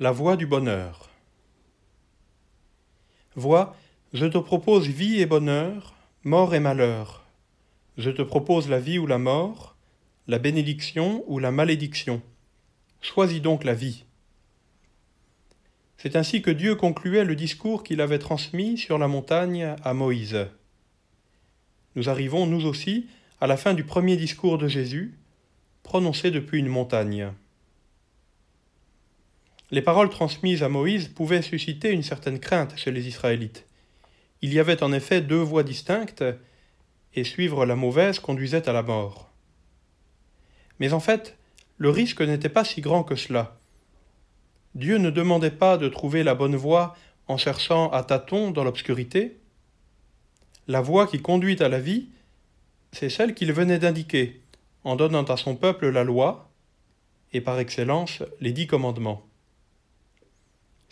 La voie du bonheur. Vois, je te propose vie et bonheur, mort et malheur. Je te propose la vie ou la mort, la bénédiction ou la malédiction. Choisis donc la vie. C'est ainsi que Dieu concluait le discours qu'il avait transmis sur la montagne à Moïse. Nous arrivons, nous aussi, à la fin du premier discours de Jésus, prononcé depuis une montagne. Les paroles transmises à Moïse pouvaient susciter une certaine crainte chez les Israélites. Il y avait en effet deux voies distinctes, et suivre la mauvaise conduisait à la mort. Mais en fait, le risque n'était pas si grand que cela. Dieu ne demandait pas de trouver la bonne voie en cherchant à tâtons dans l'obscurité. La voie qui conduit à la vie, c'est celle qu'il venait d'indiquer, en donnant à son peuple la loi, et par excellence les dix commandements.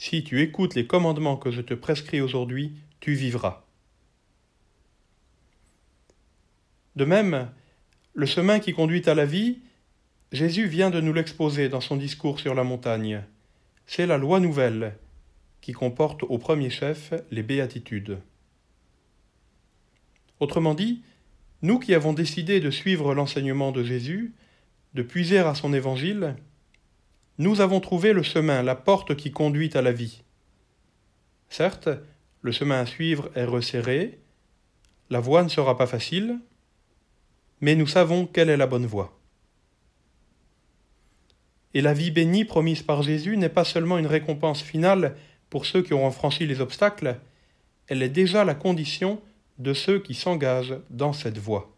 Si tu écoutes les commandements que je te prescris aujourd'hui, tu vivras. De même, le chemin qui conduit à la vie, Jésus vient de nous l'exposer dans son discours sur la montagne. C'est la loi nouvelle, qui comporte au premier chef les béatitudes. Autrement dit, nous qui avons décidé de suivre l'enseignement de Jésus, de puiser à son évangile, nous avons trouvé le chemin, la porte qui conduit à la vie. Certes, le chemin à suivre est resserré, la voie ne sera pas facile, mais nous savons quelle est la bonne voie. Et la vie bénie promise par Jésus n'est pas seulement une récompense finale pour ceux qui auront franchi les obstacles, elle est déjà la condition de ceux qui s'engagent dans cette voie.